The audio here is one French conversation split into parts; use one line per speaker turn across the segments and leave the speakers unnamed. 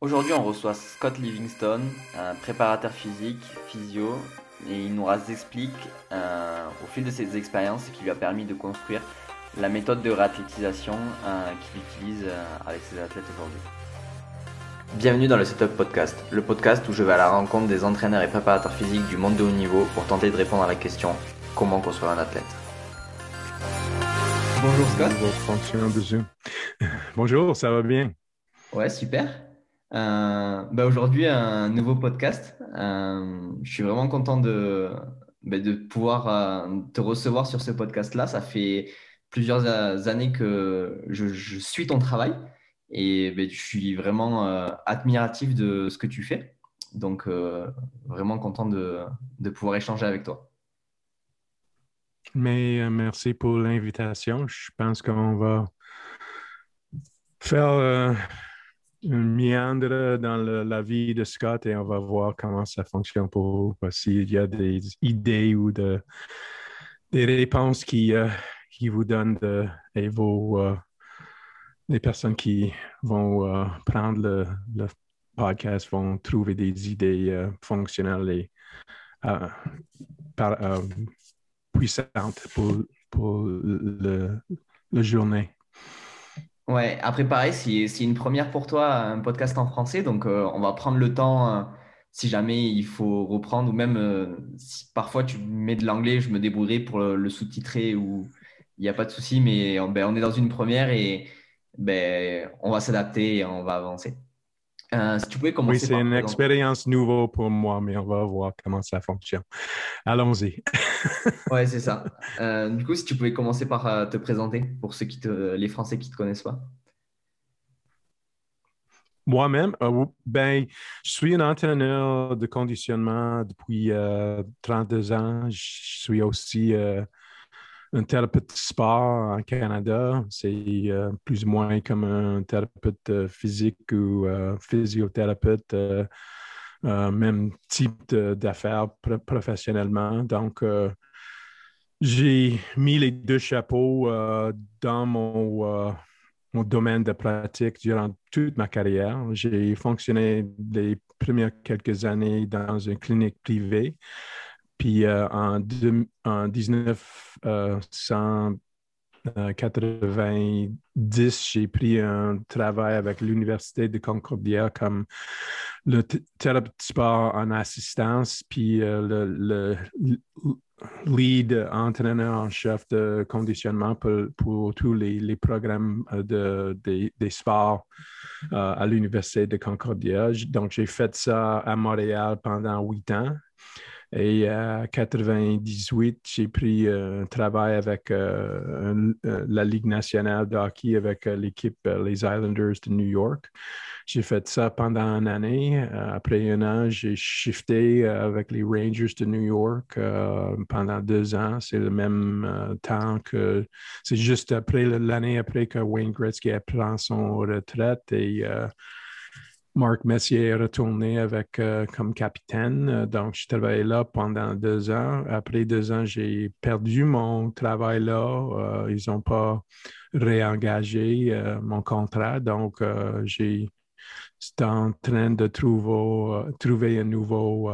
Aujourd'hui, on reçoit Scott Livingstone, un préparateur physique, physio, et il nous explique euh, au fil de ses expériences ce qui lui a permis de construire la méthode de réathlétisation euh, qu'il utilise euh, avec ses athlètes aujourd'hui. Bienvenue dans le Setup Podcast, le podcast où je vais à la rencontre des entraîneurs et préparateurs physiques du monde de haut niveau pour tenter de répondre à la question comment construire un athlète? Bonjour Scott.
Bonjour, ça va bien?
Ouais, super. Euh, bah aujourd'hui, un nouveau podcast. Euh, je suis vraiment content de, bah, de pouvoir euh, te recevoir sur ce podcast-là. Ça fait plusieurs années que je, suis ton travail et bah, je suis vraiment admiratif de ce que tu fais. Donc, vraiment content de, de, pouvoir échanger avec toi.
Mais merci pour l'invitation. Je pense qu'on va faire un méandre dans la vie de Scott et on va voir comment ça fonctionne pour vous. S'il y a des idées ou de, des réponses qui, euh, qui vous donnent et vos, euh, les personnes qui vont euh, prendre le, podcast vont trouver des idées fonctionnelles et puissantes pour, pour le, la journée.
Ouais, après pareil, c'est une première pour toi, un podcast en français, donc euh, on va prendre le temps euh, si jamais il faut reprendre, ou même euh, si parfois tu mets de l'anglais, je me débrouillerai pour le, sous-titrer, ou il n'y a pas de souci, mais ben, on est dans une première et ben, on va s'adapter et on va avancer.
Euh, tu pouvais commencer. Oui, c'est une expérience nouvelle pour moi, mais on va voir comment ça fonctionne. Allons-y.
oui, c'est ça. Euh, du coup, si tu pouvais commencer par euh, te présenter pour ceux qui te, les Français qui ne te connaissent pas.
Moi-même, ben, je suis un entraîneur de conditionnement depuis 32 ans. Je suis aussi un thérapeute sport en Canada. C'est euh, plus ou moins comme un thérapeute euh, physique ou euh, physiothérapeute, même type d'affaires professionnellement. Donc, j'ai mis les deux chapeaux dans mon, mon, domaine de pratique durant toute ma carrière. J'ai fonctionné les premières quelques années dans une clinique privée. Puis euh, en, en, 1990, euh, j'ai pris un travail avec l'Université de Concordia comme le thérapeute sport en assistance, puis euh, le, lead entraîneur en chef de conditionnement pour, tous les, programmes de, des sports à l'Université de Concordia. Donc, j'ai fait ça à Montréal pendant huit ans. Et en 98, j'ai pris euh, un travail avec euh, euh, la Ligue nationale de hockey avec l'équipe les Islanders de New York. J'ai fait ça pendant une année. après un an, j'ai shifté avec les Rangers de New York pendant deux ans. C'est le même temps que c'est juste après l'année après que Wayne Gretzky pris son retraite et Marc Messier est retourné avec, euh, comme capitaine. Donc, je travaillais là pendant deux ans. Après deux ans, j'ai perdu mon travail là. Euh, ils n'ont pas réengagé euh, mon contrat. Donc, j'ai j'étais en train de trouver, un nouveau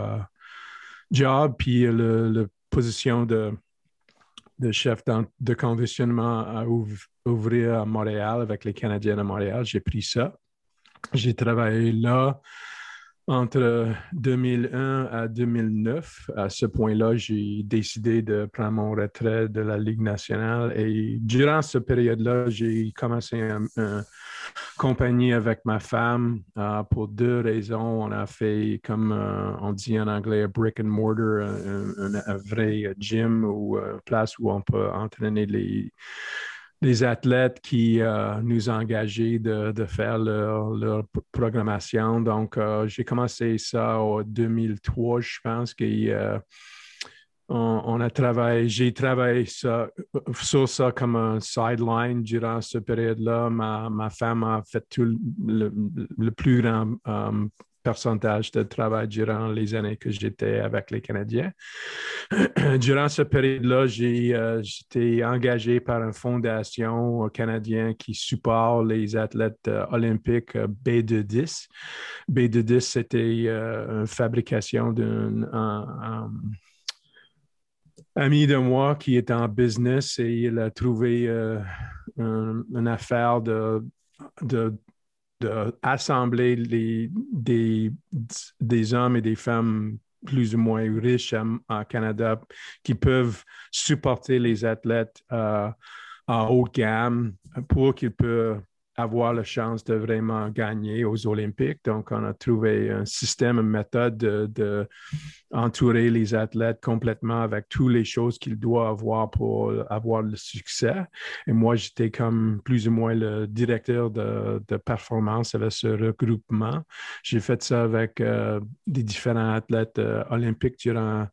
job. Puis, la position de, de chef de conditionnement à ouvrir à Montréal avec les Canadiens de Montréal, j'ai pris ça. J'ai travaillé là entre 2001 à 2009. À ce point-là, j'ai décidé de prendre mon retrait de la Ligue nationale et durant cette période-là, j'ai commencé une compagnie avec ma femme euh, pour deux raisons. On a fait, comme euh, on dit en anglais, un brick and mortar, un, vrai gym ou une place où on peut entraîner les les athlètes qui euh, nous ont engagés de, faire leur, programmation. Donc, euh, j'ai commencé ça en 2003, je pense que euh, on, a travaillé, j'ai travaillé ça, sur ça comme un sideline durant cette période-là. Ma, femme a fait tout le, plus grand pourcentage de travail durant les années que j'étais avec les Canadiens. durant cette période-là, j'ai euh, j'étais engagé par une fondation canadienne qui supporte les athlètes euh, olympiques B210. B210, c'était une fabrication d'un ami de moi qui est en business et il a trouvé euh, une affaire de, assembler les, des, des hommes et des femmes plus ou moins riches en, Canada qui peuvent supporter les athlètes euh, en haut gamme pour qu'ils puissent avoir la chance de vraiment gagner aux Olympiques. Donc, on a trouvé un système, une méthode de, entourer les athlètes complètement avec toutes les choses qu'ils doivent avoir pour avoir le succès. Et moi, j'étais comme plus ou moins le directeur de, performance avec ce regroupement. J'ai fait ça avec euh, des différents athlètes euh, olympiques durant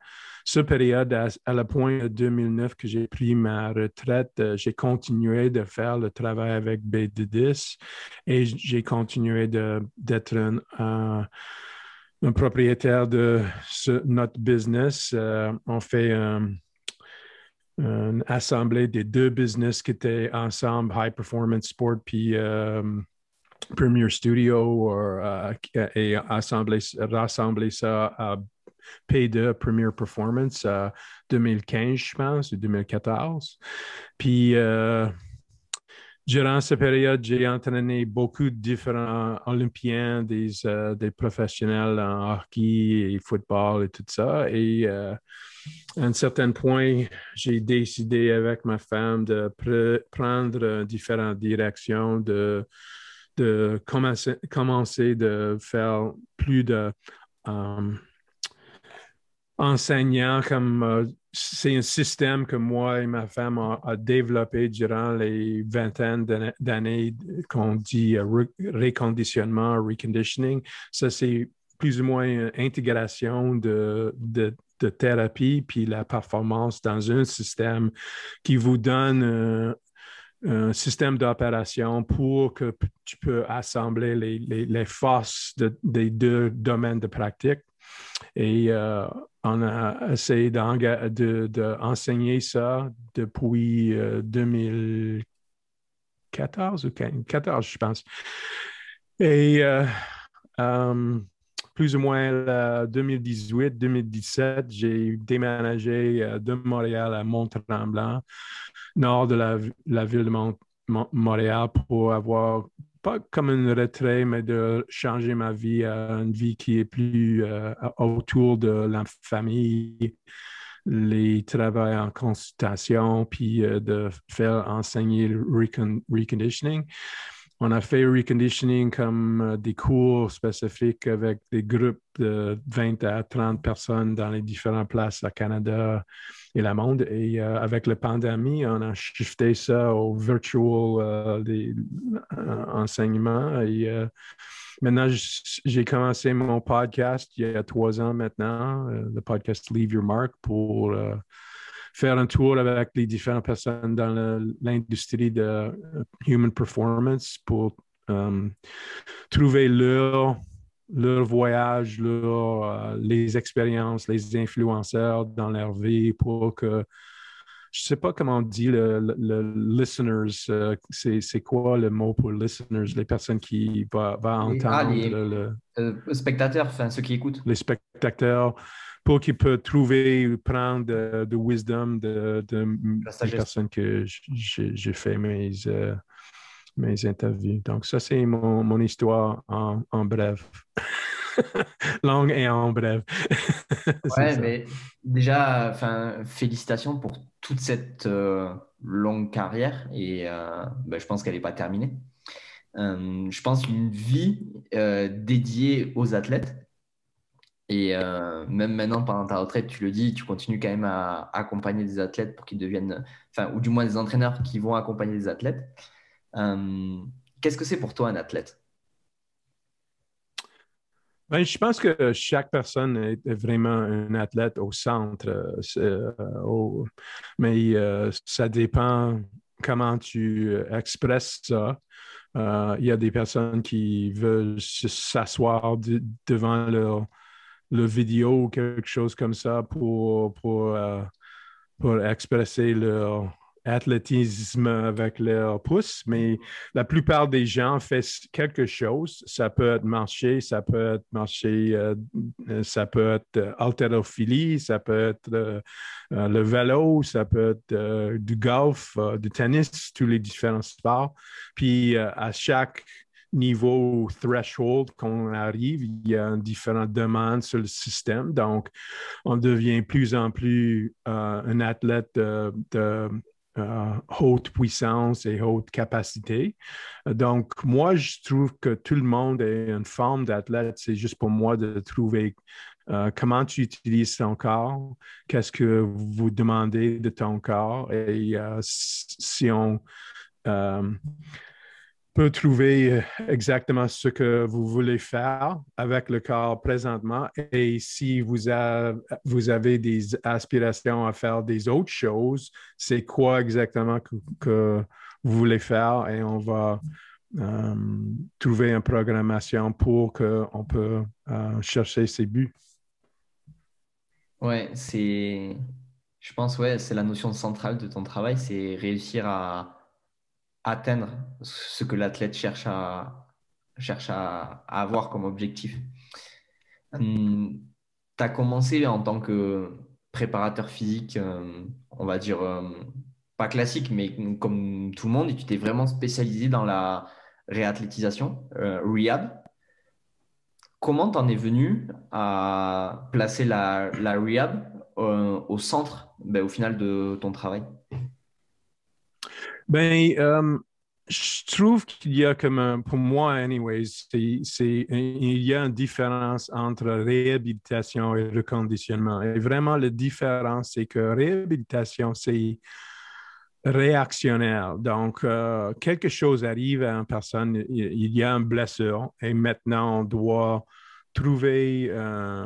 période, à, la point de 2009 que j'ai pris ma retraite, euh, j'ai continué de faire le travail avec B10 et j'ai continué d'être un, propriétaire de notre business. Euh, on fait une assemblée des deux business qui étaient ensemble, High Performance Sport puis euh, Premier Studio, et assembler, rassembler ça à P2 Premier Performance 2015, je pense, ou 2014. Puis, euh, durant cette période, j'ai entraîné beaucoup de différents Olympiens, des, euh, des, professionnels en hockey et football et tout ça. Et euh, à un certain point, j'ai décidé avec ma femme de prendre différentes directions, de, de commencer, commencer de faire plus de enseignant comme euh, c'est un système que moi et ma femme ont développé durant les vingtaines d'années qu'on dit euh, reconditionnement, reconditioning. Ça, c'est plus ou moins une intégration de, de, thérapie puis la performance dans un système qui vous donne euh, un système d'opération pour que tu peux assembler les, les, forces des deux domaines de pratique. Et on a essayé d'enseigner ça depuis 2014 euh, ou 2014, je pense. Et euh, euh, plus ou moins 2018-2017, j'ai déménagé de Montréal à Mont-Tremblant, nord de la, ville de Montréal, pour avoir pas comme un retrait, mais de changer ma vie à une vie qui est plus euh, autour de la famille, les travaux en consultation, puis euh, de faire enseigner le reconditioning. On a fait reconditioning comme euh, des cours spécifiques avec des groupes de 20 à 30 personnes dans les différentes places au Canada et le monde. Et euh, avec la pandémie, on a shifté ça au virtual euh, des, enseignements. Et maintenant, j'ai commencé mon podcast il y a trois ans maintenant, le podcast Leave Your Mark, pour faire un tour avec les différentes personnes dans l'industrie de euh, human performance pour euh, trouver leur, leur voyage, leur, euh, les expériences, les influenceurs dans leur vie pour que je ne sais pas comment on dit le, listeners. c'est quoi le mot pour listeners? Les personnes qui vont ah, entendre.
les spectateurs, enfin ceux qui écoutent.
Les spectateurs pour qu'il peut trouver ou prendre de, wisdom de, des personnes que j'ai fait mes, euh, mes interviews. Donc, ça, c'est mon, mon, histoire en, en bref. Longue et en bref.
ouais, mais déjà, félicitations pour toute cette euh, longue carrière et euh, ben, je pense qu'elle n'est pas terminée. je pense une vie dédiée aux athlètes et euh, même maintenant, pendant ta retraite, tu le dis, tu continues quand même à, accompagner des athlètes pour qu'ils deviennent, enfin, ou du moins des entraîneurs qui vont accompagner des athlètes. Euh, qu'est-ce que c'est pour toi un athlète?
Ben, je pense que chaque personne est vraiment un athlète au centre, euh, mais ça dépend comment tu expresses ça. Il y a des personnes qui veulent s'asseoir devant leur, leur, vidéo ou quelque chose comme ça pour, pour, euh, pour leur, athlétisme avec leur pouce, mais la plupart des gens font quelque chose. Ça peut être marcher, ça peut être marcher, euh, ça peut être euh, haltérophilie, ça peut être euh, le vélo, ça peut être du golf, du tennis, tous les différents sports. Puis à chaque niveau threshold qu'on arrive, il y a différentes demandes sur le système. Donc, on devient plus en plus un athlète de euh, haute puissance et haute capacité. Donc, moi, je trouve que tout le monde est une forme d'athlète. C'est juste pour moi de trouver euh, comment tu utilises ton corps, qu'est-ce que vous demandez de ton corps et euh, si on peut trouver euh, exactement ce que vous voulez faire avec le corps présentement. Et si vous, vous avez des aspirations à faire des autres choses, c'est quoi exactement que, vous voulez faire? Et on va euh, trouver une programmation pour qu'on peut euh, chercher ses buts.
Ouais, c'est, je pense, ouais, c'est la notion centrale de ton travail, c'est réussir à atteindre ce que l'athlète cherche à, cherche à, avoir comme objectif. Hum, tu as commencé en tant que préparateur physique, euh, on va dire, euh, pas classique, mais comme tout le monde, et tu t'es vraiment spécialisé dans la réathlétisation, euh, rehab. Comment t'en es venu à placer la, la rehab au centre, ben, au final, de ton travail?
Ben, euh, je trouve qu'il y a comme, pour moi, anyways, c'est, il y a une différence entre réhabilitation et reconditionnement. Et vraiment, la différence, c'est que réhabilitation, c'est réactionnaire. Donc, euh, quelque chose arrive à une personne, il y a une blessure et maintenant, on doit trouver euh,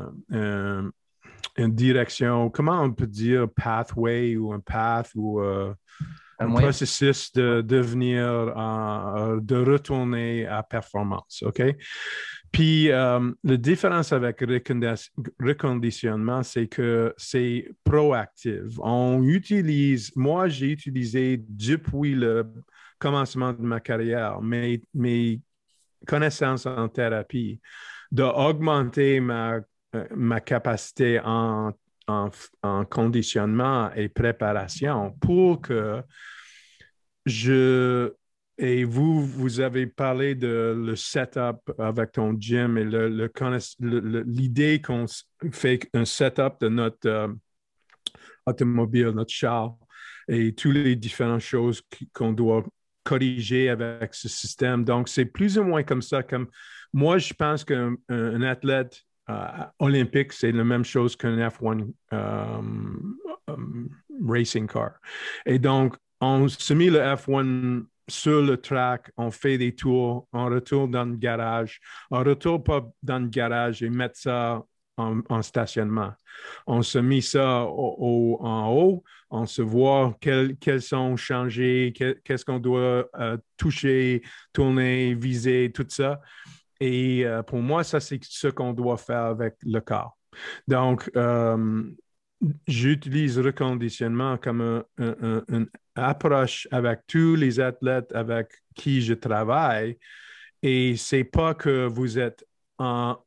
une direction, comment on peut dire pathway ou un path ou un processus de devenir, euh, de retourner à performance. OK? Puis, euh, la différence avec reconditionnement, c'est que c'est proactif. On utilise, moi, j'ai utilisé depuis le commencement de ma carrière mes, mes connaissances en thérapie d'augmenter ma, euh, ma capacité en en, conditionnement et préparation pour que je et vous, vous avez parlé de le setup avec ton gym et l'idée qu'on fait un setup de notre euh, automobile, notre char et toutes les différentes choses qu'on doit corriger avec ce système. Donc, c'est plus ou moins comme ça. Comme moi, je pense qu'un athlète olympique, c'est la même chose qu'un F1 euh, euh, racing car. Et donc, on se met le F1 sur le track, on fait des tours, on retourne dans le garage, on retourne pas dans le garage et met ça en, stationnement. On se met ça en haut, on se voit quels, sont changés, qu'est-ce qu'on doit toucher, tourner, viser, tout ça. Et euh, pour moi, ça, c'est ce qu'on doit faire avec le corps. Donc, euh, j'utilise reconditionnement comme une approche avec tous les athlètes avec qui je travaille. Et c'est pas que vous êtes en,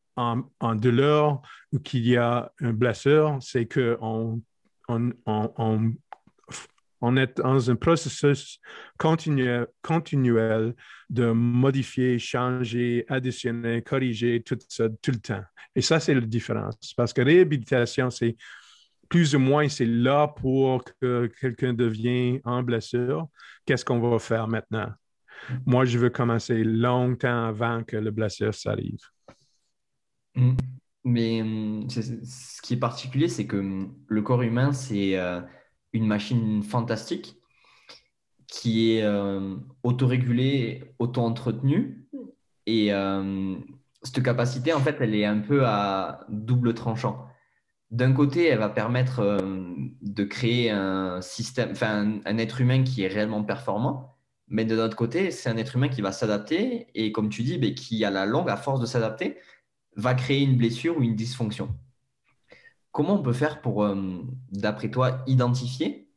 douleur ou qu'il y a une blessure, c'est qu'on on, on, on est dans un processus continuel, continuel de modifier, changer, additionner, corriger tout ça tout le temps. Et ça, c'est la différence. Parce que réhabilitation, c'est plus ou moins, c'est là pour que quelqu'un devienne en blessure. Qu'est-ce qu'on va faire maintenant? Moi, je veux commencer longtemps avant que le blessure s'arrive.
Mm. Mais mm, ce qui est particulier, c'est que mm, le corps humain, c'est euh, une machine fantastique qui est euh, autorégulée, auto-entretenue. Et euh, cette capacité, en fait, elle est un peu à double tranchant. D'un côté, elle va permettre euh, de créer un système, enfin, un, être humain qui est réellement performant. Mais de notre côté, c'est un être humain qui va s'adapter et comme tu dis, ben, qui à la longue, à force de s'adapter, va créer une blessure ou une dysfonction. Comment on peut faire pour, euh, d'après toi, identifier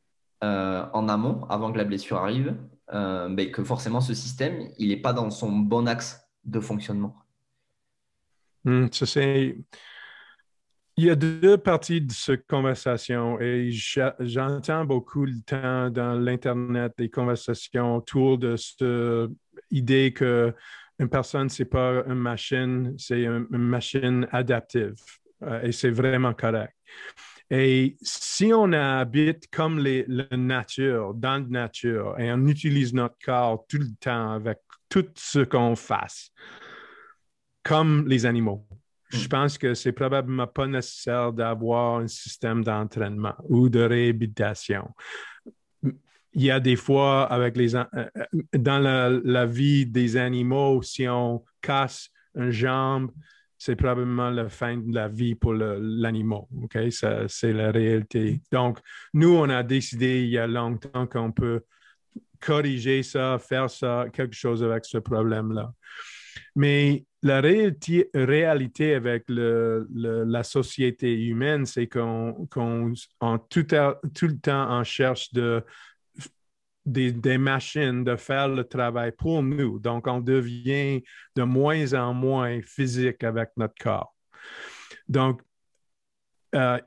euh, en amont, avant que la blessure arrive, euh, ben, que forcément ce système, il n'est pas dans son bon axe de fonctionnement?
Hmm, Il y a deux parties de cette conversation et j'entends beaucoup le temps dans l'Internet des conversations autour de cette idée que une personne, ce n'est pas une machine, c'est une, machine adaptive. Euh, et c'est vraiment correct. Et si on habite comme les, la nature, dans la nature, et on utilise notre corps tout le temps avec tout ce qu'on fasse, comme les animaux, je mm. pense que c'est probablement pas nécessaire d'avoir un système d'entraînement ou de réhabilitation il y a des fois avec les euh, euh, dans la, vie des animaux, si on casse une jambe, c'est probablement la fin de la vie pour l'animal. OK? C'est la réalité. Donc, nous, on a décidé il y a longtemps qu'on peut corriger ça, faire ça, quelque chose avec ce problème-là. Mais la réalité, réalité avec le, la société humaine, c'est qu'on tout, tout, le temps on cherche de des, machines de faire le travail pour nous. Donc, on devient de moins en moins physique avec notre corps. Donc, uh,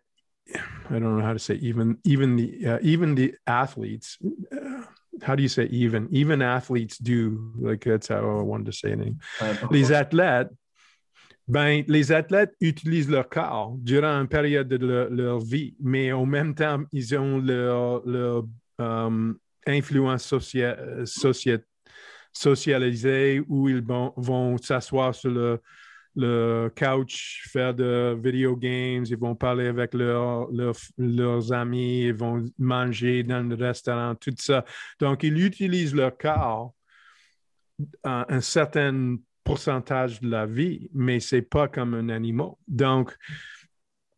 I don't know how to say even even the uh, even the athletes. Uh, how do you say even? Even athletes do like that's how I wanted to say it. les athlètes, ben les athlètes utilisent leur corps durant une période de leur, vie, mais en même temps ils ont leur, leur um, influence socialisée où ils vont, s'asseoir sur le, le, couch, faire de video games, ils vont parler avec leurs amis, ils vont manger dans le restaurant, tout ça. Donc, ils utilisent leur corps à un certain pourcentage de la vie, mais ce n'est pas comme un animal. Donc,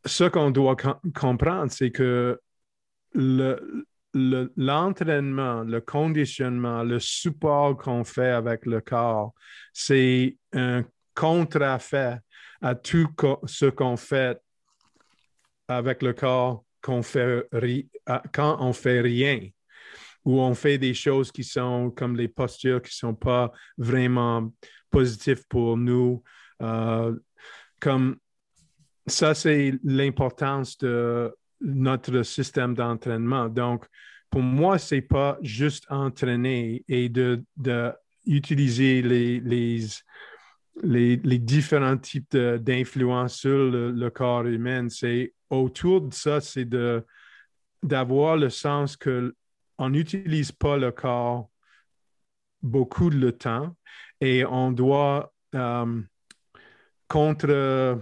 ce qu'on doit comprendre, c'est que le, l'entraînement, le, conditionnement, le support qu'on fait avec le corps, c'est un contre-fait à tout ce qu'on fait avec le corps fait quand on fait rien ou on fait des choses qui sont comme les postures qui ne sont pas vraiment positives pour nous. Euh, comme ça, c'est l'importance de notre système d'entraînement. Donc, pour moi, ce n'est pas juste entraîner et de, utiliser les, les, les, différents types d'influence sur le, corps humain. C'est autour de ça, c'est d'avoir le sens qu'on n'utilise pas le corps beaucoup de temps et on doit euh, contre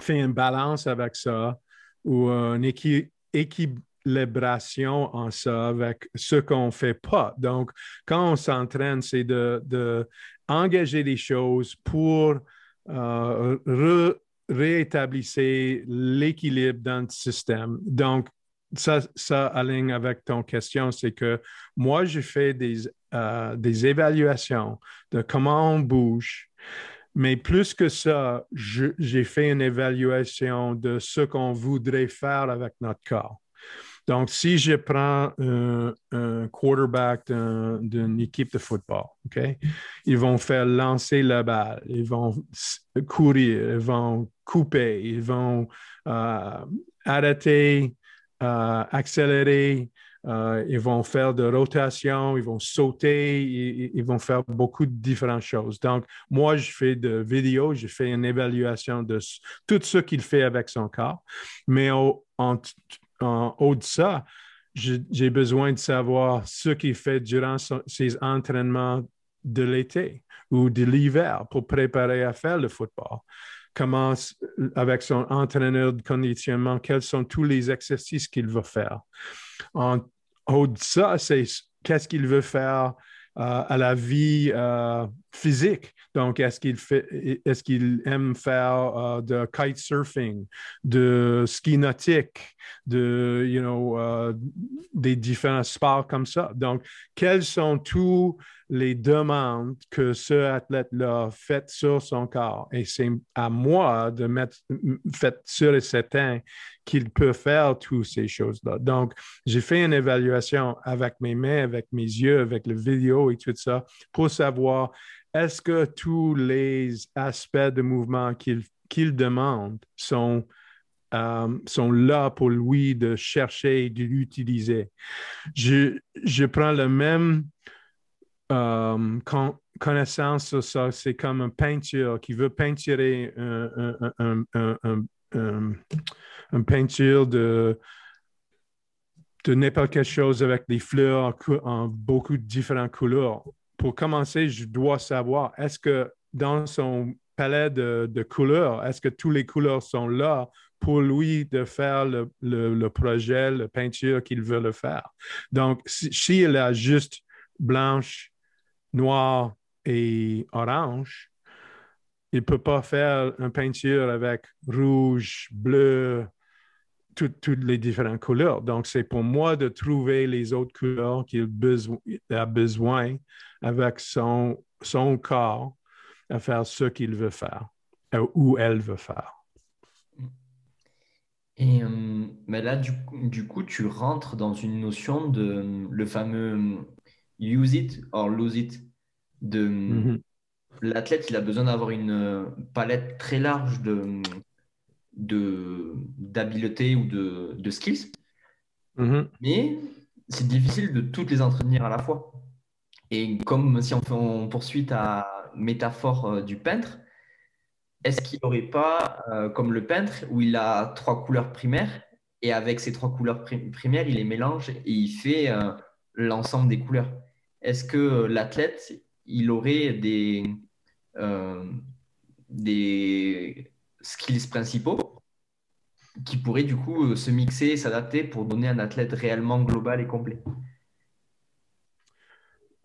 faire une balance avec ça ou une équilibration en ça avec ce qu'on ne fait pas. Donc, quand on s'entraîne, c'est de, de, engager les choses pour euh, rétablir l'équilibre dans le système. Donc, ça, ça aligne avec ton question, c'est que moi, je fais des, euh, des évaluations de comment on bouge, mais plus que ça, j'ai fait une évaluation de ce qu'on voudrait faire avec notre corps. Donc, si je prends un, quarterback d'une équipe de football, ils vont faire lancer la balle, ils vont courir, ils vont couper, ils vont euh, arrêter, euh, accélérer, euh, ils vont faire de rotation, ils vont sauter, ils, vont faire beaucoup de différentes choses. Donc, moi, je fais de vidéos, je fais une évaluation de tout ce qu'il fait avec son corps. Mais au, en, haut de ça, j'ai besoin de savoir ce qu'il fait durant ses entraînements de l'été ou de l'hiver pour préparer à faire le football comment, avec son entraîneur de conditionnement, quels sont tous les exercices qu'il va faire. En, au de ça, c'est qu'est-ce qu'il veut faire à la vie physique. Donc, est-ce qu'il est-ce aime faire de kitesurfing, de ski nautique, de, you know, des différents sports comme ça? Donc, quels sont tous les demandes que ce athlète-là fait sur son corps? Et c'est à moi de mettre, fait sûr et certain qu'il peut faire toutes ces choses-là. Donc, j'ai fait une évaluation avec mes mains, avec mes yeux, avec le vidéo et tout ça pour savoir est-ce que tous les aspects de mouvement qu'il demande sont euh, sont là pour lui de chercher et de l'utiliser? Je, je prends le même euh, connaissance sur ça, c'est comme un peinture qui veut peinturer un, peinture de, de n'importe quelle chose avec des fleurs en, beaucoup de différentes couleurs. Pour commencer, je dois savoir, est-ce que dans son palette de, couleurs, est-ce que toutes les couleurs sont là pour lui de faire le, projet, la peinture qu'il veut le faire? Donc, s'il si, a juste blanche, noir et orange, il ne peut pas faire une peinture avec rouge, bleu, toutes les différentes couleurs. Donc, c'est pour moi de trouver les autres couleurs qu'il a besoin avec son, son corps à faire ce qu'il veut faire euh, ou elle veut faire.
Et euh, mais là, du, du, coup, tu rentres dans une notion de le fameux use it or lose it de mhm. l'athlète, il a besoin d'avoir une euh, palette très large de d'habileté ou de, de skills. Mhm. Mais c'est difficile de toutes les entretenir à la fois. Et comme si on, on poursuit ta métaphore euh, du peintre, est-ce qu'il n'aurait pas, euh, comme le peintre, où il a trois couleurs primaires, et avec ces trois couleurs primaires, il les mélange et il fait l'ensemble des couleurs Est-ce que l'athlète, il aurait des, euh, des skills principaux qui pourraient du coup euh, se mixer et s'adapter pour donner un athlète réellement global et complet?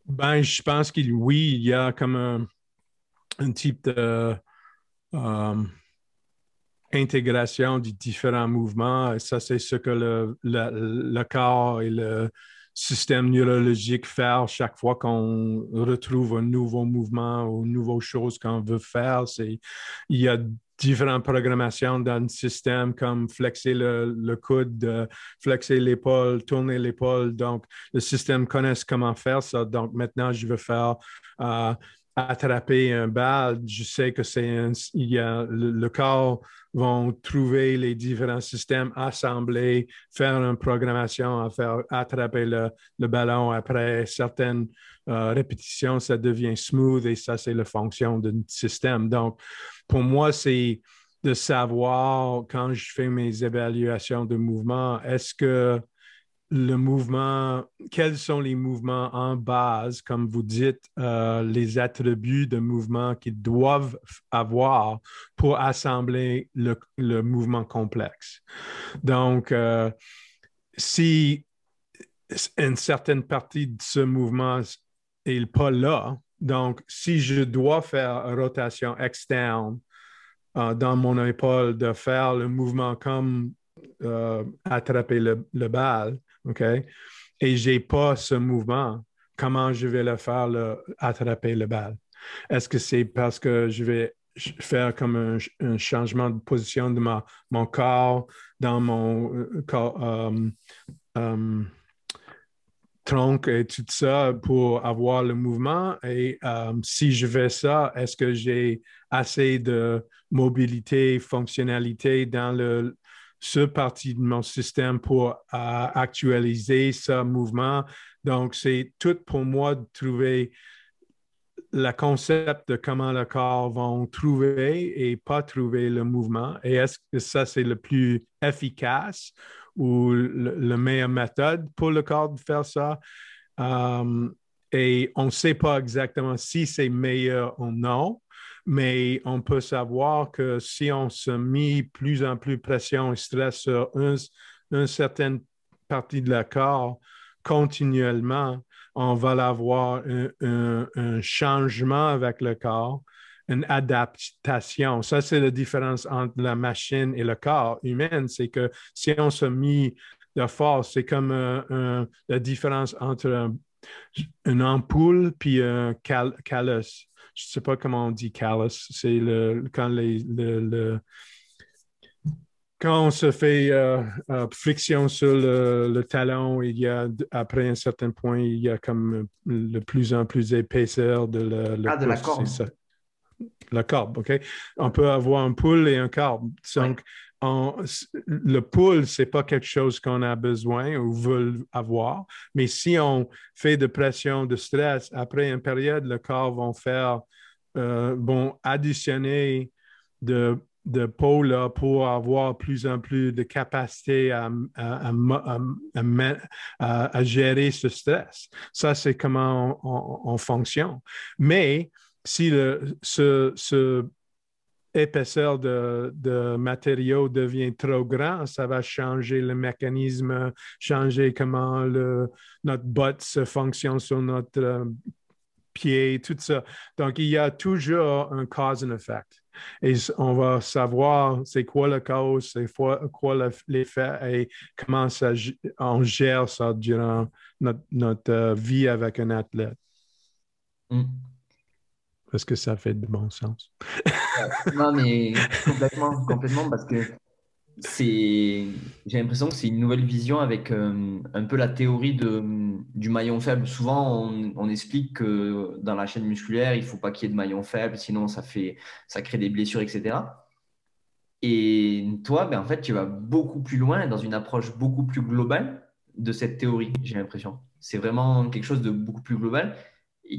Ben, je pense qu'il oui, il y a comme un, type de euh, intégration des différents mouvements. Et ça, c'est ce que le, le corps et le, système neurologique faire chaque fois qu'on retrouve un nouveau mouvement ou une nouvelle chose qu'on veut faire. Il y a différentes programmations dans le système comme flexer le, coude, flexer l'épaule, tourner l'épaule. Donc, le système connaît comment faire ça. Donc, maintenant, je veux faire euh, attraper un bal. Je sais que c'est il y a le corps vont trouver les différents systèmes, assembler, faire une programmation, faire attraper le, ballon. Après certaines euh, répétitions, ça devient smooth et ça, c'est la fonction d'un système. Donc, pour moi, c'est de savoir quand je fais mes évaluations de mouvement, est-ce que le mouvement, quels sont les mouvements en base, comme vous dites, euh, les attributs de mouvement qu'ils doivent avoir pour assembler le, mouvement complexe. Donc, euh, si une certaine partie de ce mouvement n'est pas là, donc si je dois faire une rotation externe euh, dans mon épaule, de faire le mouvement comme attraper le, le balle, OK? Et je n'ai pas ce mouvement. Comment je vais le faire, attraper le balle? Est-ce que c'est parce que je vais faire comme un, changement de position de ma, mon corps dans mon euh, corps, euh, euh, tronc et tout ça pour avoir le mouvement? Et si je fais ça, est-ce que j'ai assez de mobilité, fonctionnalité dans le, ce partie de mon système pour euh, actualiser ce mouvement. Donc, c'est tout pour moi de trouver le concept de comment le corps va trouver et pas trouver le mouvement. Et est-ce que ça, c'est le plus efficace ou la meilleure méthode pour le corps de faire ça? Euh, et on ne sait pas exactement si c'est meilleur ou non mais on peut savoir que si on se met plus en plus pression et stress sur une, certaine partie de la corps continuellement, on va avoir un, changement avec le corps, une adaptation. Ça, c'est la différence entre la machine et le corps humain. C'est que si on se met de force, c'est comme la différence entre une ampoule puis un callus. Je ne sais pas comment on dit callus. C'est le, quand les, le quand on se fait euh, euh, friction sur le, talon, il y a, après un certain point, il y a comme de plus en plus d'épaisseur de,
la, ah, de la corde.
La corde, OK? On peut avoir un poule et un corde. Donc, le poule, ce n'est pas quelque chose qu'on a besoin ou veut avoir, mais si on fait de pression, de stress, après une période, le corps va faire, euh, vont additionner de de pour avoir plus en plus de capacité à, à, gérer ce stress. Ça, c'est comment on, fonctionne. Mais si le, ce, épaisseur de, matériaux devient trop grand, ça va changer le mécanisme, changer comment notre botte se fonctionne sur notre euh, pied, tout ça. Donc, il y a toujours un cause and effect et on va savoir c'est quoi la cause, c'est quoi, l'effet et comment on gère ça durant notre, euh, vie avec un athlète. Mm. Est-ce que ça fait de bon sens?
non, mais complètement, complètement, parce que c'est, j'ai l'impression que c'est une nouvelle vision avec euh, un peu la théorie de, du maillon faible. Souvent, on, explique que dans la chaîne musculaire, il ne faut pas qu'il y ait de maillon faible, sinon ça, fait, ça crée des blessures, etc. Et toi, ben, en fait, tu vas beaucoup plus loin dans une approche beaucoup plus globale de cette théorie, j'ai l'impression. C'est vraiment quelque chose de beaucoup plus global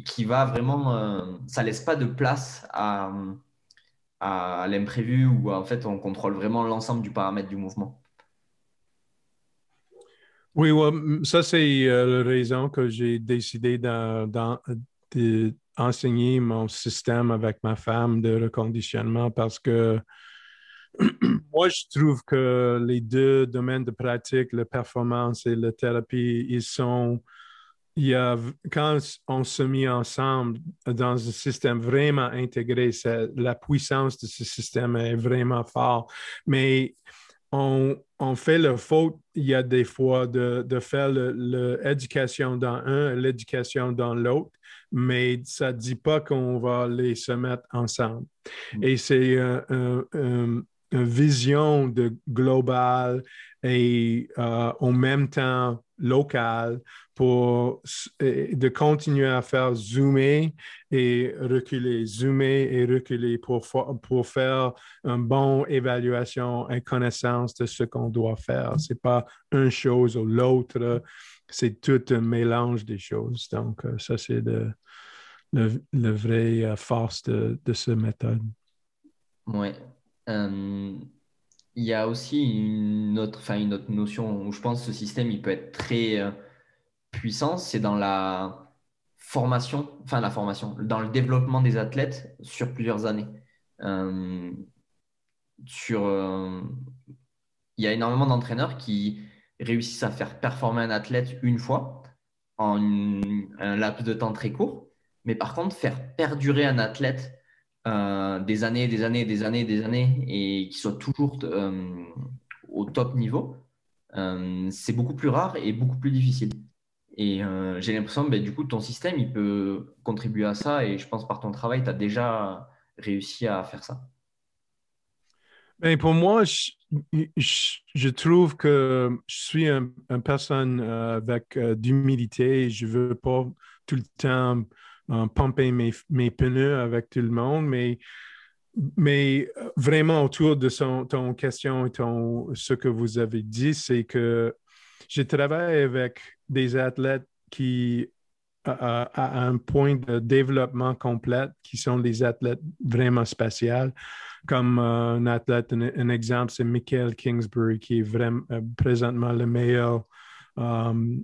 qui va vraiment. Euh, ça laisse pas de place à à l'imprévu où en fait on contrôle vraiment l'ensemble du paramètre du mouvement.
Oui, ça c'est euh, la raison que j'ai décidé d'enseigner mon système avec ma femme de reconditionnement parce que moi je trouve que les deux domaines de pratique, la performance et la thérapie, ils sont il y a, quand on se met ensemble dans un système vraiment intégré, la puissance de ce système est vraiment forte. Mais on, fait le faute, il y a des fois, de, faire l'éducation dans un, l'éducation dans l'autre, mais ça ne dit pas qu'on va les se mettre ensemble. Mm. Et c'est une vision de global et euh, en même temps local pour de continuer à faire zoomer et reculer, zoomer et reculer pour, pour faire une bonne évaluation et connaissance de ce qu'on doit faire. Ce n'est pas une chose ou l'autre, c'est tout un mélange des choses. Donc, euh, ça, c'est le, le, vrai euh, force de, de cette méthode.
Oui. Euh, il y a aussi une autre, enfin, une autre notion où je pense que ce système il peut être très puissance, c'est dans la formation, enfin la formation, dans le développement des athlètes sur plusieurs années. Euh, sur, euh, il y a énormément d'entraîneurs qui réussissent à faire performer un athlète une fois en un laps de temps très court, mais par contre faire perdurer un athlète euh, des années, des années, des années, des années, et qui soit toujours au top niveau, c'est beaucoup plus rare et beaucoup plus difficile. Et euh, j'ai l'impression ben, du coup, ton système, il peut contribuer à ça. Et je pense par ton travail, tu as déjà réussi à faire ça.
Ben, pour moi, je, trouve que je suis une personne euh, avec euh, d'humilité. Je ne veux pas tout le temps pomper mes, pneus avec tout le monde, mais, mais vraiment autour de son, ton question et ton, ce que vous avez dit, c'est que je travaille avec des athlètes qui à, un point de développement complet, qui sont des athlètes vraiment spéciaux. Comme euh, un athlète, un, exemple, c'est Michael Kingsbury, qui est vraiment euh, présentement le meilleur euh,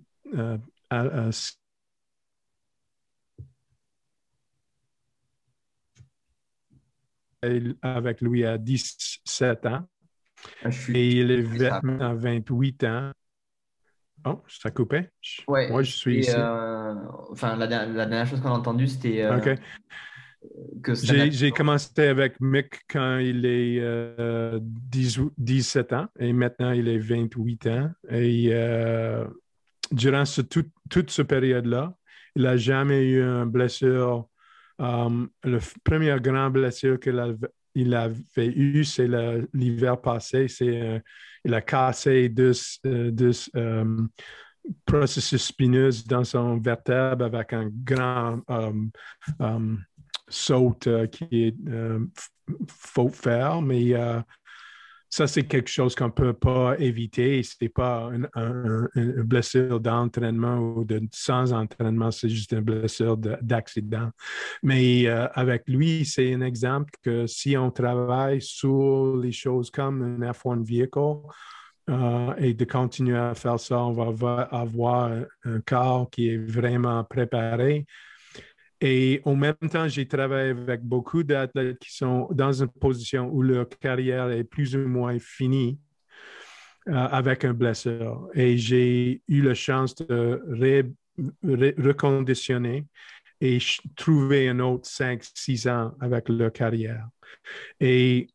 avec lui à 17 ans. Ah, et il est à 28 ans. Oh, ça a coupé?
Ouais.
Moi, je suis ici.
Euh, enfin, la, la, dernière chose qu'on a entendue, c'était euh,
J'ai commencé avec Mick quand il est euh, 18 17 ans et maintenant il est 28 ans. Et euh, durant ce, tout, toute cette période-là, il n'a jamais eu une blessure. Um, le première grande blessure qu'il avait, eu, c'est l'hiver passé. C'est euh, il a cassé deux, euh, um, processus spineux dans son vertèbre avec un grand saut euh, qui est euh, faut faire, mais euh, ça, c'est quelque chose qu'on ne peut pas éviter. Ce n'est pas une, un, une blessure d'entraînement ou de sans entraînement, c'est juste une blessure d'accident. Mais euh, avec lui, c'est un exemple que si on travaille sur les choses comme un F1 vehicle, euh, et de continuer à faire ça, on va avoir un corps qui est vraiment préparé et en même temps, j'ai travaillé avec beaucoup d'athlètes qui sont dans une position où leur carrière est plus ou moins finie euh, avec un blessure. Et j'ai eu la chance de reconditionner et trouver un autre 5-6 ans avec leur carrière. Et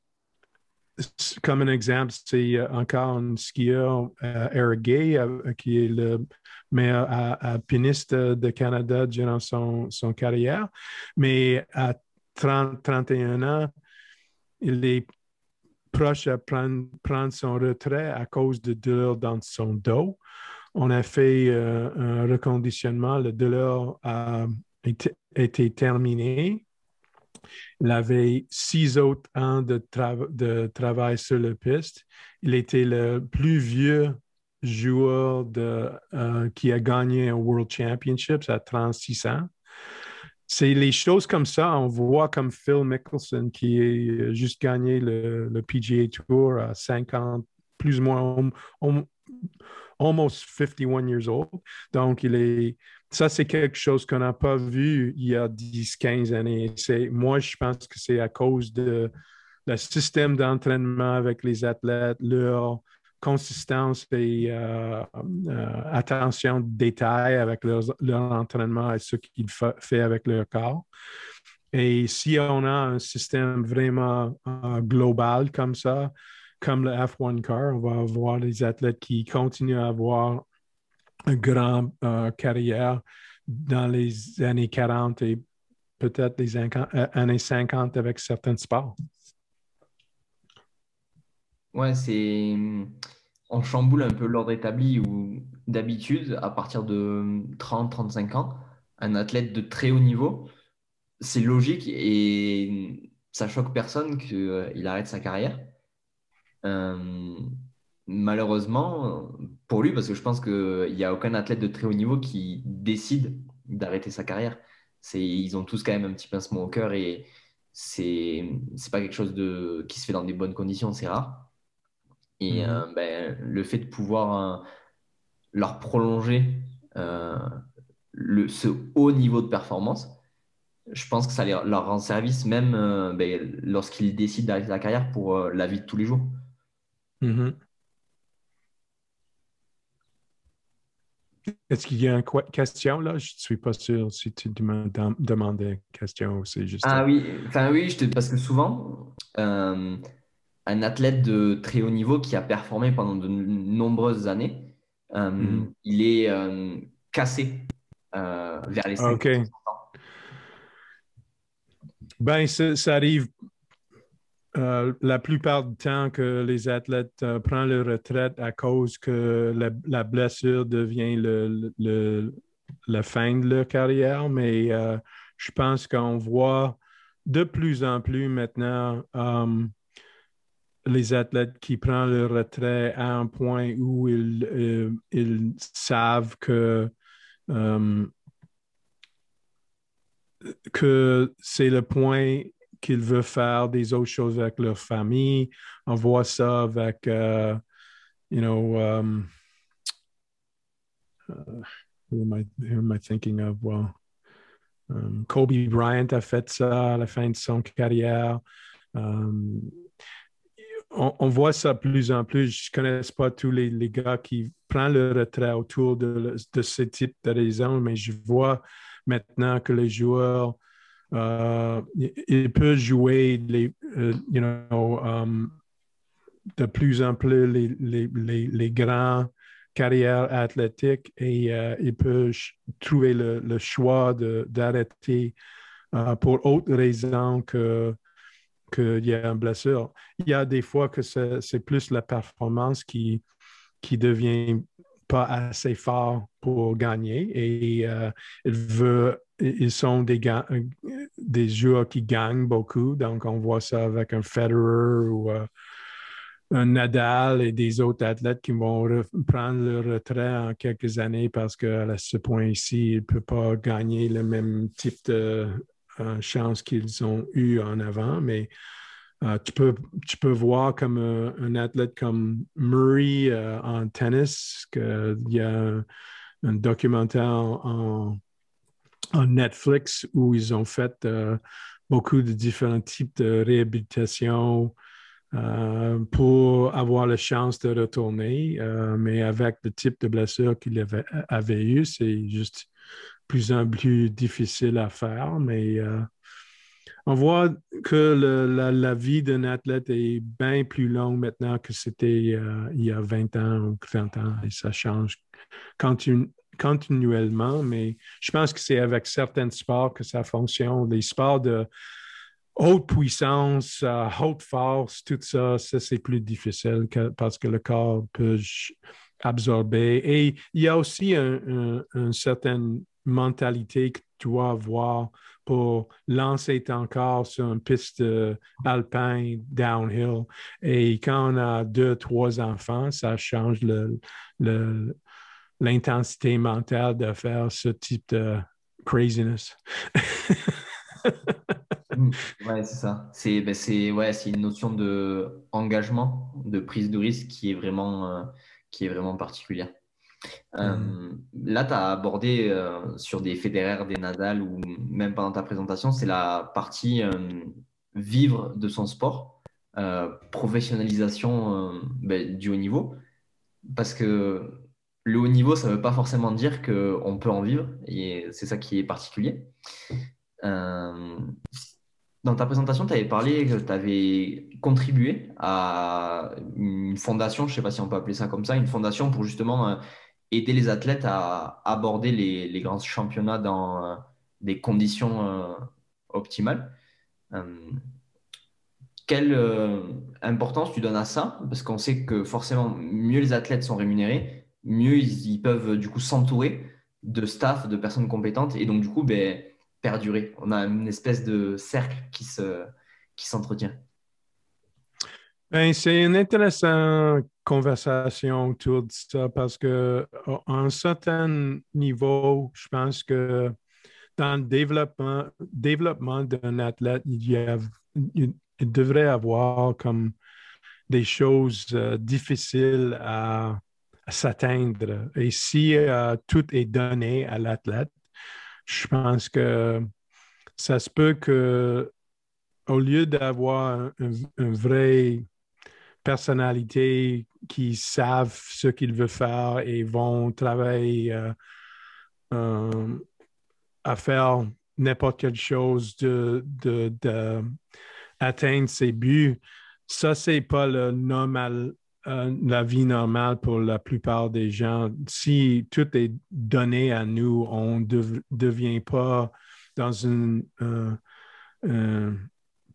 comme un exemple, c'est euh, encore un skieur, euh, Eric Gay, qui est le meilleur alpiniste de Canada durant son, son carrière. Mais à 30, 31 ans, il est proche de prendre, prendre, son retrait à cause de douleurs dans son dos. On a fait un reconditionnement. Le douleur a été, été terminé il avait six autres ans de, de travail sur la piste. Il était le plus vieux joueur euh, qui a gagné un World Championship à 36 ans. C'est les choses comme ça, on voit comme Phil Mickelson qui a juste gagné le, le PGA Tour à 50, plus ou moins, almost 51 years old. Donc, il est, ça, c'est quelque chose qu'on n'a pas vu il y a 10, 15 années. Moi, je pense que c'est à cause de le système d'entraînement avec les athlètes, leur consistance et euh, euh, attention de détail avec leur, entraînement et ce qu'ils font avec leur corps. Et si on a un système vraiment euh, global comme ça, comme le F1 Car, on va avoir des athlètes qui continuent à avoir une grande carrière dans les années 40 et peut-être les années 50 avec certains sports.
Ouais, c'est. On chamboule un peu l'ordre établi où d'habitude, à partir de 30-35 ans, un athlète de très haut niveau, c'est logique et ça choque personne qu'il arrête sa carrière. Euh, malheureusement, pour lui, parce que je pense qu'il n'y a aucun athlète de très haut niveau qui décide d'arrêter sa carrière. Ils ont tous quand même un petit pincement au cœur et c'est pas quelque chose de, qui se fait dans des bonnes conditions, c'est rare. Et mhm. euh, ben, le fait de pouvoir euh, leur prolonger euh, le, ce haut niveau de performance, je pense que ça leur rend service même ben, lorsqu'ils décident d'arrêter la carrière pour la vie de tous les jours.
Mhm. Est-ce qu'il y a une question là? Je ne suis pas sûr si tu me demandé une question ou c'est juste.
Ah oui, enfin oui, je te... parce que souvent, euh, un athlète de très haut niveau qui a performé pendant de nombreuses années, euh, mm-hmm. il est euh, cassé vers les 50
OK. Ben, ça arrive euh, la plupart du temps que les athlètes euh, prennent leur retraite à cause que la, blessure devient le, la fin de leur carrière, mais euh, je pense qu'on voit de plus en plus maintenant les athlètes qui prennent leur retraite à un point où ils, ils savent que que c'est le point qu'ils veulent faire des autres choses avec leur famille. On voit ça avec, uh, you know, um, uh, who, am I, who thinking of? Well, um, Kobe Bryant a fait ça à la fin de son carrière. Um, on, voit ça de plus en plus. Je ne connais pas tous les, gars qui prennent le retrait autour de, ce type de raison, mais je vois maintenant que les joueurs, euh, ils peuvent jouer les, euh, um, de plus en plus les, les, carrières athlétiques et euh, ils peuvent trouver le, choix d'arrêter pour autre raison que qu'il y a une blessure. Il y a des fois que c'est plus la performance qui, qui devient pas assez fort pour gagner et euh, il ils sont des, des joueurs qui gagnent beaucoup. Donc, on voit ça avec un Federer ou euh, un Nadal et des autres athlètes qui vont prendre leur retrait en quelques années parce qu'à ce point-ci, ils ne peuvent pas gagner le même type de euh, chance qu'ils ont eu en avant, mais euh, tu, peux, voir comme euh, un athlète comme Murray en tennis, qu'il y a un, documentaire en, Netflix où ils ont fait beaucoup de différents types de réhabilitation pour avoir la chance de retourner. mais avec le type de blessure qu'il avait eu, c'est juste plus en plus difficile à faire, mais euh, on voit que la, vie d'un athlète est bien plus longue maintenant que c'était euh, il y a 20 ans ou 30 ans et ça change continuellement, mais je pense que c'est avec certains sports que ça fonctionne. Les sports de haute puissance, haute force, tout ça, ça c'est plus difficile parce que le corps peut absorber. Et il y a aussi un certain mentalité que tu dois avoir pour lancer ton corps sur une piste euh, alpine downhill. Et quand on a deux, trois enfants, ça change l'intensité mentale de faire ce type de craziness.
Mm. ouais, c'est ça. C'est ben ouais, une notion d'engagement, de prise de risque qui est vraiment, euh, qui est vraiment particulière. Euh, mm. là, tu as abordé euh, sur des Federer, des Nadal ou même pendant ta présentation, c'est la partie euh, vivre de son sport, professionnalisation ben, du haut niveau. Parce que le haut niveau, ça ne veut pas forcément dire qu'on peut en vivre, et c'est ça qui est particulier. dans ta présentation, tu avais parlé que tu avais contribué à une fondation, je ne sais pas si on peut appeler ça comme ça, une fondation pour justement aider les athlètes à aborder les, grands championnats dans euh, des conditions euh, optimales. Euh, quelle importance tu donnes à ça? Parce qu'on sait que forcément, mieux les athlètes sont rémunérés, mieux ils, peuvent du coup s'entourer de staff, de personnes compétentes et donc du coup ben, perdurer. On a une espèce de cercle qui s'entretient. Qui
ben, c'est une intéressante conversation autour de ça parce que à un certain niveau, je pense que dans le développement, développement d'un athlète, il, y a, il, devrait avoir comme des choses euh, difficiles à, s'atteindre. Et si euh, tout est donné à l'athlète, je pense que ça se peut que au lieu d'avoir un vrai personnalités qui savent ce qu'ils veulent faire et vont travailler euh, euh, à faire n'importe quelle chose de, atteindre ses buts. Ça, c'est pas euh, la vie normale pour la plupart des gens. Si tout est donné à nous, on ne devient pas dans une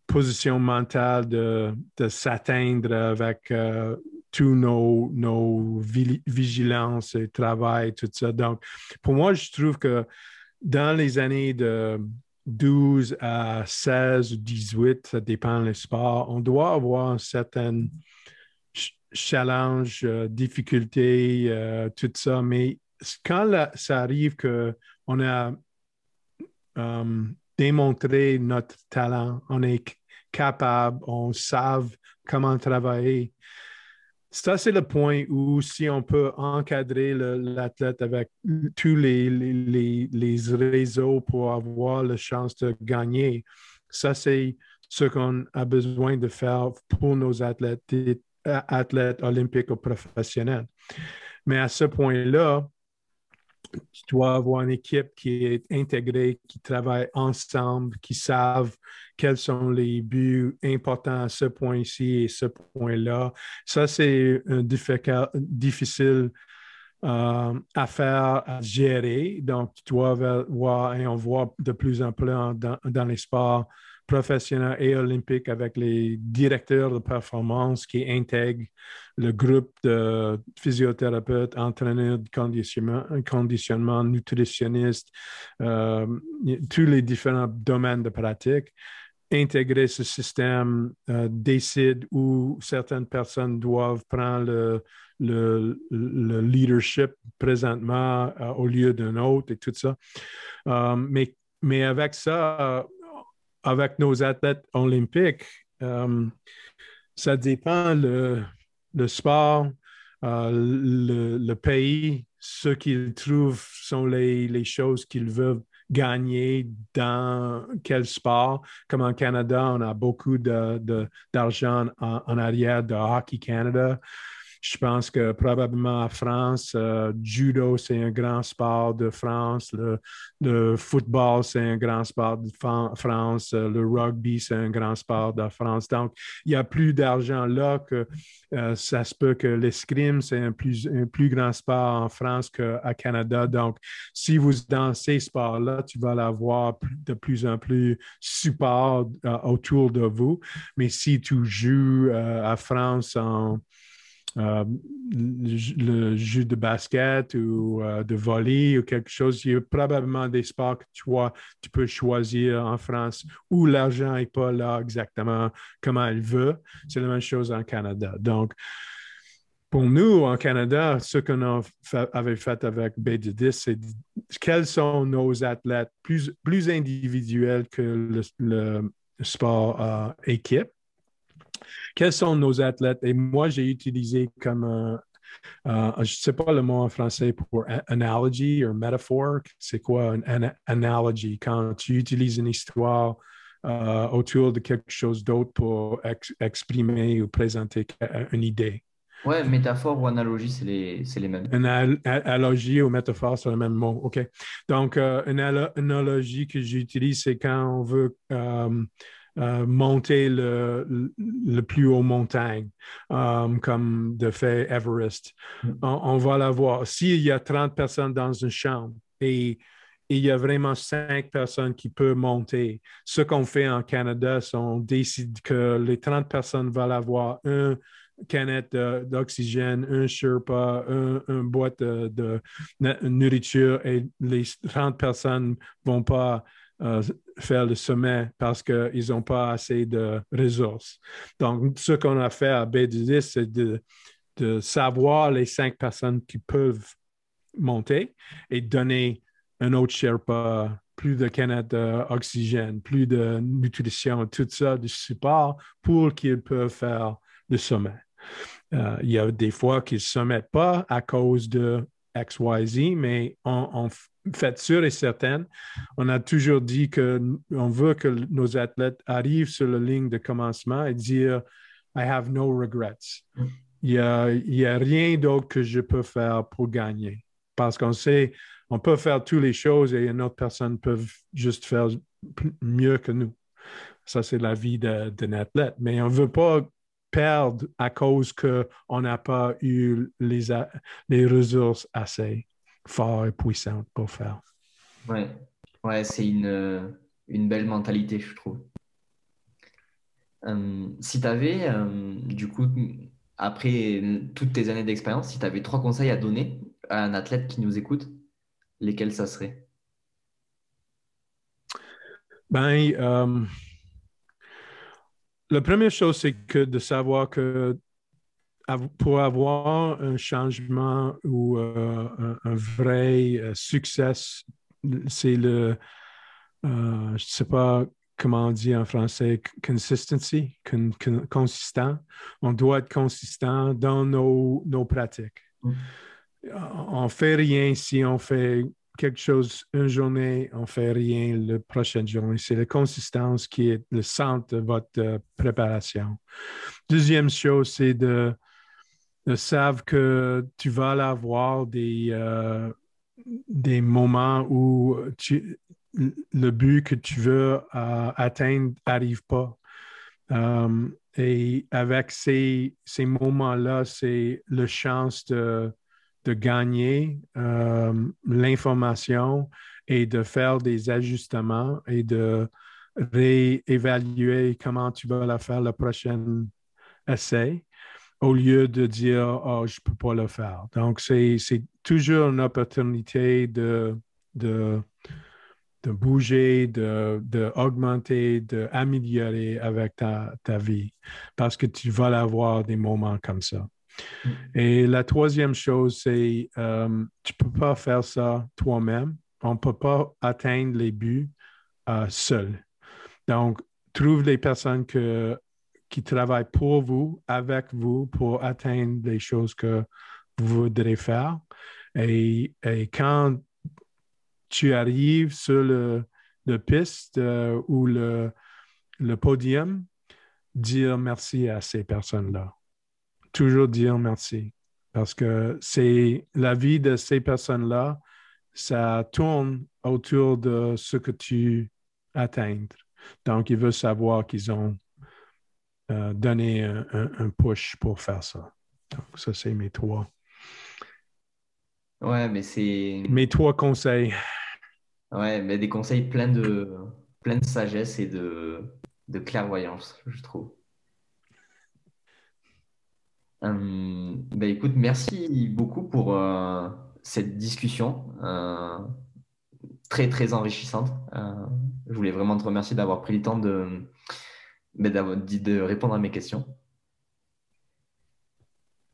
position mentale de, de s'atteindre avec euh, tous nos, nos vigilances et travail, tout ça. Donc, pour moi, je trouve que dans les années de 12 à 16 ou 18, ça dépend des sports, on doit avoir un certain challenge, euh, difficulté, euh, tout ça. Mais quand ça arrive qu'on a démontré notre talent, on est capable, on savent comment travailler. Ça, c'est le point où si on peut encadrer l'athlète avec tous les, réseaux pour avoir la chance de gagner, ça, c'est ce qu'on a besoin de faire pour nos athlètes, athlètes olympiques ou professionnels. Mais à ce point-là, tu dois avoir une équipe qui est intégrée, qui travaille ensemble, qui savent quels sont les buts importants à ce point-ci et ce point-là. Ça, c'est difficile euh, à faire, à gérer. Donc, tu dois voir, et on voit de plus en plus dans, les sports professionnels et olympiques avec les directeurs de performance qui intègrent le groupe de physiothérapeutes, entraîneurs de conditionnement, conditionnement nutritionnistes, euh, tous les différents domaines de pratique intégrer ce système euh, décide où certaines personnes doivent prendre le, le, le leadership présentement euh, au lieu d'un autre et tout ça. Euh, mais, mais avec ça, avec nos athlètes olympiques, ça dépend le, le sport, le, le, pays, ce qu'ils trouvent sont les, les choses qu'ils veulent gagner dans quel sport. Comme en Canada, on a beaucoup d'argent de, en, en, arrière de Hockey Canada. Je pense que probablement en France, euh, judo, c'est un grand sport de France. Le, football, c'est un grand sport de France. Euh, le rugby, c'est un grand sport de France. Donc, il y a plus d'argent là que euh, ça se peut que l'escrime, c'est un plus, un plus grand sport en France qu'à Canada. Donc, si vous dans ces sports-là, tu vas l'avoir de plus en plus support autour de vous. Mais si tu joues à France en euh, le, jeu de basket ou euh, de volley ou quelque chose. Il y a probablement des sports que tu, tu peux choisir en France où l'argent n'est pas là exactement comme il veut. C'est la même chose en Canada. Donc, pour nous, en Canada, ce qu'on avait fait avec B10, c'est quels sont nos athlètes plus, plus individuels que le, le sport euh, équipe? Quels sont nos athlètes? Et moi, j'ai utilisé comme un, euh, je ne sais pas le mot en français pour analogy ou métaphore. C'est quoi une analogy? Quand tu utilises une histoire euh, autour de quelque chose d'autre pour exprimer ou présenter une idée.
Ouais, métaphore ou analogie, c'est les, les, mêmes. Une
analogie ou métaphore, c'est le même mot. OK. Donc, euh, une analogie que j'utilise, c'est quand on veut euh, monter le, le, plus haut montagne, euh, comme de fait Everest. Mm. On, va la voir. S'il y a 30 personnes dans une chambre et il y a vraiment cinq personnes qui peuvent monter. Ce qu'on fait en Canada, c'est qu'on décide que les 30 personnes vont avoir un canette d'oxygène, un Sherpa, un, un boîte de, de, nourriture et les 30 personnes ne vont pas euh, faire le sommet parce qu'ils n'ont pas assez de ressources. Donc, ce qu'on a fait à B10, c'est de, savoir les cinq personnes qui peuvent monter et donner un autre Sherpa, plus de canettes d'oxygène, plus de nutrition, tout ça, du support pour qu'ils peuvent faire le sommet. Euh, il y a des fois qu'ils ne se mettent pas à cause de XYZ, mais on, fait sûr et certain, on a toujours dit qu'on veut que nos athlètes arrivent sur la ligne de commencement et dire I have no regrets. Il n'y a, a rien d'autre que je peux faire pour gagner. Parce qu'on sait, on peut faire toutes les choses et une autre personne peut juste faire mieux que nous. Ça, c'est la vie d'un athlète. Mais on ne veut pas perdre à cause qu'on n'a pas eu les, les ressources assez fortes et puissantes pour faire.
Ouais, ouais c'est une, une belle mentalité, je trouve. Euh, si tu avais, euh, du coup, après toutes tes années d'expérience, si tu avais trois conseils à donner à un athlète qui nous écoute, lesquels ça serait?
Ben, euh, la première chose, c'est que de savoir que pour avoir un changement ou euh, un, vrai euh, succès, c'est le, euh, je ne sais pas comment on dit en français, consistency, consistant. On doit être consistant dans nos, nos pratiques. Mm. On ne fait rien si on fait quelque chose une journée, on fait rien la prochaine journée. C'est la consistance qui est le centre de votre euh, préparation. Deuxième chose, c'est de, savoir que tu vas avoir des, euh, des moments où le but que tu veux euh, atteindre n'arrive pas. et avec ces, ces moments-là, c'est la chance de de gagner euh, l'information et de faire des ajustements et de réévaluer comment tu vas la faire le prochain essai au lieu de dire oh, je ne peux pas le faire. Donc, c'est toujours une opportunité de, de, de bouger, d'augmenter, de, d'améliorer avec ta, ta vie parce que tu vas avoir des moments comme ça. Et la troisième chose, c'est euh, tu ne peux pas faire ça toi-même. On ne peut pas atteindre les buts euh, seul. Donc, trouve les personnes qui travaillent pour vous, avec vous, pour atteindre les choses que vous voudrez faire. Et, quand tu arrives sur le, piste euh, ou le podium, dire merci à ces personnes-là toujours dire merci parce que c'est la vie de ces personnes-là, ça tourne autour de ce que tu atteins. Donc, ils veulent savoir qu'ils ont euh, donné un, push pour faire ça. Donc, ça, c'est mes trois.
Ouais, mais c'est.
Mes trois conseils.
Ouais, mais des conseils pleins de, plein de sagesse et de, de clairvoyance, je trouve. Euh, bah, écoute, merci beaucoup pour euh, cette discussion euh, très très enrichissante. je voulais vraiment te remercier d'avoir pris le temps de, bah, de répondre à mes questions.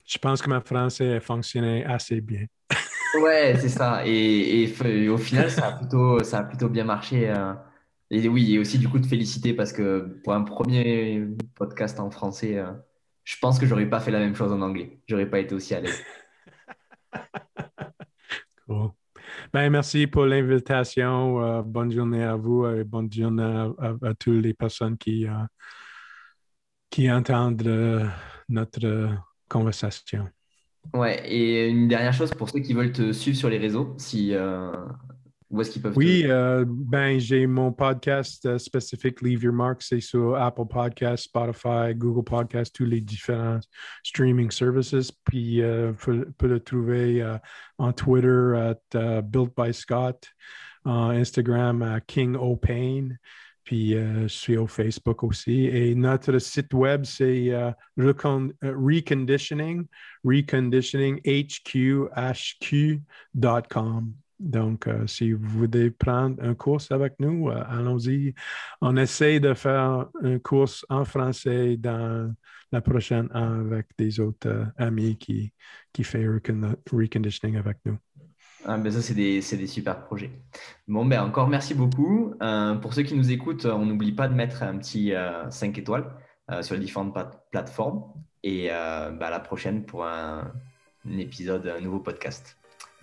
Je pense que ma français a fonctionné assez bien.
ouais, c'est ça. Et, au final, ça a plutôt, ça a plutôt bien marché. et oui, et aussi du coup de féliciter parce que pour un premier podcast en français, je pense que j'aurais pas fait la même chose en anglais. J'aurais pas été aussi à l'aise.
cool. Ben, merci pour l'invitation. Euh, bonne journée à vous et bonne journée à, toutes les personnes qui, euh, qui entendent euh, notre conversation.
Ouais, et une dernière chose pour ceux qui veulent te suivre sur les réseaux, si où est-ce qu'ils peuvent
Oui, euh, ben, j'ai mon podcast euh, spécifique Leave Your Mark. C'est sur Apple Podcast, Spotify, Google Podcast, tous les différents streaming services. Puis, euh, vous pouvez le trouver en Twitter at Built by Scott, en Instagram à King O'Pain. Puis, je suis au Facebook aussi. Et notre site web, c'est Reconditioning, reconditioninghq.com. Donc, euh, si vous voulez prendre un cours avec nous, euh, allons-y. On essaie de faire un cours en français dans la prochaine avec des autres euh, amis qui, qui font reconditioning avec nous.
Ah, ben ça, c'est des, des, super projets. Bon, ben encore merci beaucoup. pour ceux qui nous écoutent, on n'oublie pas de mettre un petit 5 étoiles sur les différentes plateformes. Et ben, à la prochaine pour un épisode, un nouveau podcast.